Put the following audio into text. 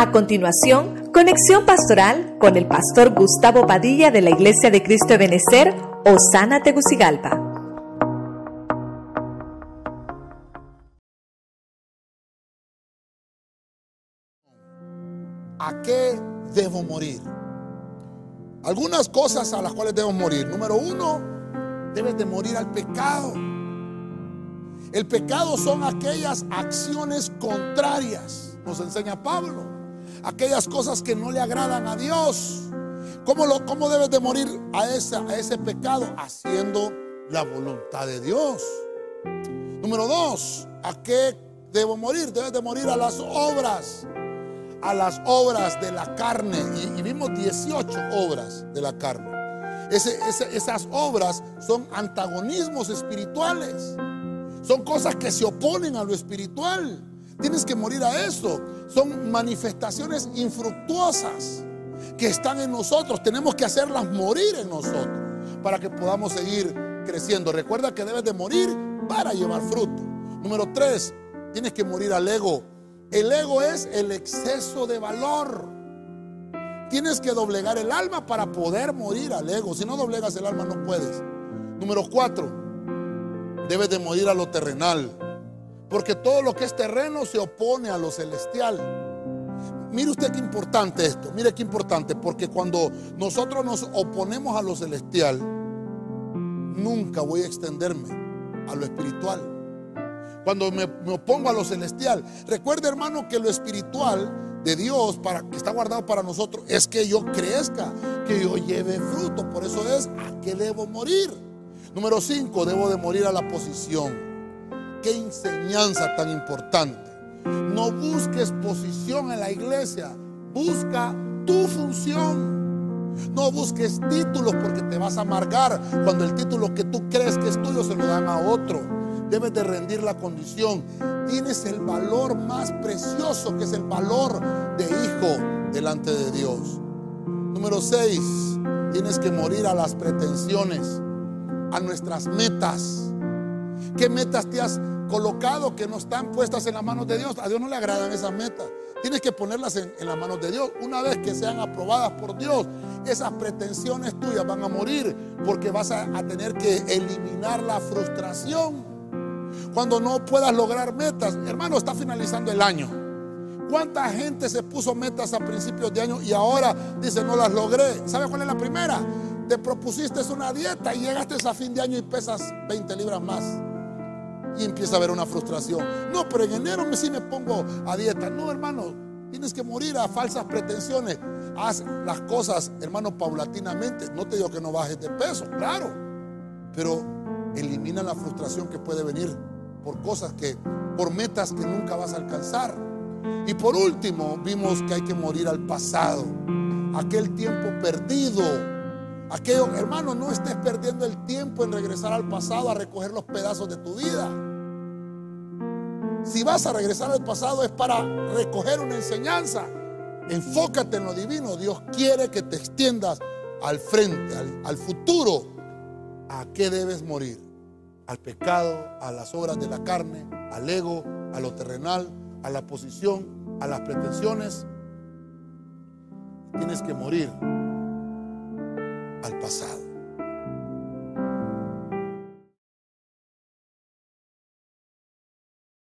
A continuación, conexión pastoral con el pastor Gustavo Padilla de la Iglesia de Cristo de Benecer, Osana Tegucigalpa. ¿A qué debo morir? Algunas cosas a las cuales debo morir. Número uno, debes de morir al pecado. El pecado son aquellas acciones contrarias, nos enseña Pablo. Aquellas cosas que no le agradan a Dios. ¿Cómo, lo, cómo debes de morir a ese, a ese pecado? Haciendo la voluntad de Dios. Número dos, ¿a qué debo morir? Debes de morir a las obras. A las obras de la carne. Y, vimos 18 obras de la carne. esas obras son antagonismos espirituales. Son cosas que se oponen a lo espiritual. Tienes que morir a eso. Son manifestaciones infructuosas que están en nosotros. Tenemos que hacerlas morir en nosotros para que podamos seguir creciendo. Recuerda que debes de morir para llevar fruto. Número tres, tienes que morir al ego. El ego es el exceso de valor. Tienes que doblegar el alma para poder morir al ego. Si no doblegas el alma no puedes. Número cuatro, debe de morir a lo terrenal. Porque todo lo que es terreno se opone a lo celestial. Mire usted qué importante esto, mire qué importante, porque cuando nosotros nos oponemos a lo celestial, nunca voy a extenderme a lo espiritual. Cuando me, opongo a lo celestial, recuerde hermano que lo espiritual de Dios para, que está guardado para nosotros es que yo crezca, que yo lleve fruto. Por eso es a qué debo morir. Número 5, debo de morir a la posición. Qué enseñanza tan importante. No busques posición en la iglesia, busca tu función. No busques títulos porque te vas a amargar cuando el título que tú crees que es tuyo se lo dan a otro. Debes de rendir la condición. Tienes el valor más precioso que es el valor de hijo delante de Dios. Número 6. Tienes que morir a las pretensiones a nuestras metas. ¿Qué metas te has colocado que no están puestas en las manos de Dios? A Dios no le agradan esas metas. Tienes que ponerlas en, las manos de Dios. Una vez que sean aprobadas por Dios, esas pretensiones tuyas van a morir porque vas a, a tener que eliminar la frustración. Cuando no puedas lograr metas, hermano, está finalizando el año. ¿Cuánta gente se puso metas a principios de año y ahora dice no las logré? ¿Sabe cuál es la primera? te propusiste una dieta y llegaste a fin de año y pesas 20 libras más. Y empieza a haber una frustración. No, pero en enero sí me pongo a dieta. No, hermano, tienes que morir a falsas pretensiones. Haz las cosas, hermano, paulatinamente. No te digo que no bajes de peso, claro. Pero elimina la frustración que puede venir por cosas que, por metas que nunca vas a alcanzar. Y por último, vimos que hay que morir al pasado. Aquel tiempo perdido Aquello, hermano, no estés perdiendo el tiempo en regresar al pasado a recoger los pedazos de tu vida. Si vas a regresar al pasado es para recoger una enseñanza. Enfócate en lo divino. Dios quiere que te extiendas al frente, al, futuro. ¿A qué debes morir? Al pecado, a las obras de la carne, al ego, a lo terrenal, a la posición, a las pretensiones. Tienes que morir al pasado.